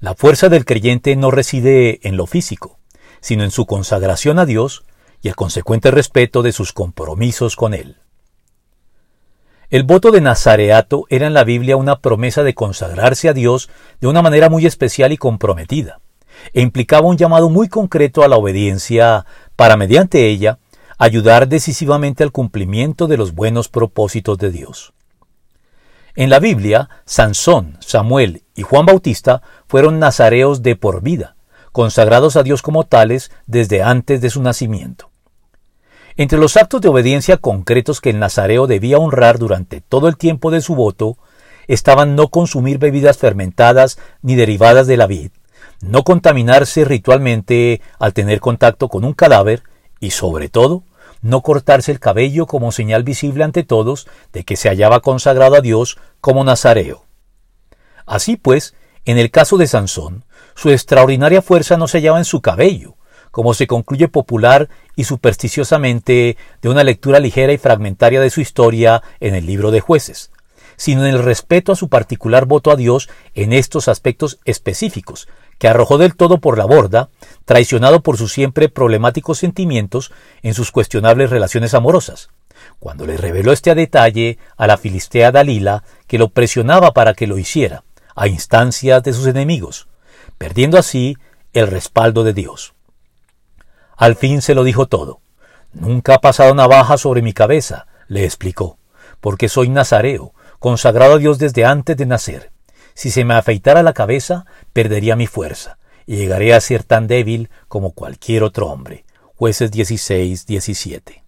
La fuerza del creyente no reside en lo físico, sino en su consagración a Dios y el consecuente respeto de sus compromisos con Él. El voto de Nazareato era en la Biblia una promesa de consagrarse a Dios de una manera muy especial y comprometida, e implicaba un llamado muy concreto a la obediencia para, mediante ella, ayudar decisivamente al cumplimiento de los buenos propósitos de Dios. En la Biblia, Sansón, Samuel y Juan Bautista fueron nazareos de por vida, consagrados a Dios como tales desde antes de su nacimiento. Entre los actos de obediencia concretos que el nazareo debía honrar durante todo el tiempo de su voto estaban no consumir bebidas fermentadas ni derivadas de la vid, no contaminarse ritualmente al tener contacto con un cadáver y, sobre todo, no cortarse el cabello como señal visible ante todos de que se hallaba consagrado a Dios como nazareo. Así pues, en el caso de Sansón, su extraordinaria fuerza no se hallaba en su cabello, como se concluye popular y supersticiosamente de una lectura ligera y fragmentaria de su historia en el libro de jueces, sino en el respeto a su particular voto a Dios en estos aspectos específicos, que arrojó del todo por la borda, traicionado por sus siempre problemáticos sentimientos en sus cuestionables relaciones amorosas. Cuando le reveló este detalle a la filistea Dalila, que lo presionaba para que lo hiciera, a instancias de sus enemigos, perdiendo así el respaldo de Dios. Al fin se lo dijo todo. Nunca ha pasado navaja sobre mi cabeza, le explicó, porque soy nazareo, consagrado a Dios desde antes de nacer. Si se me afeitara la cabeza, perdería mi fuerza, y llegaré a ser tan débil como cualquier otro hombre. Jueces 16, 17.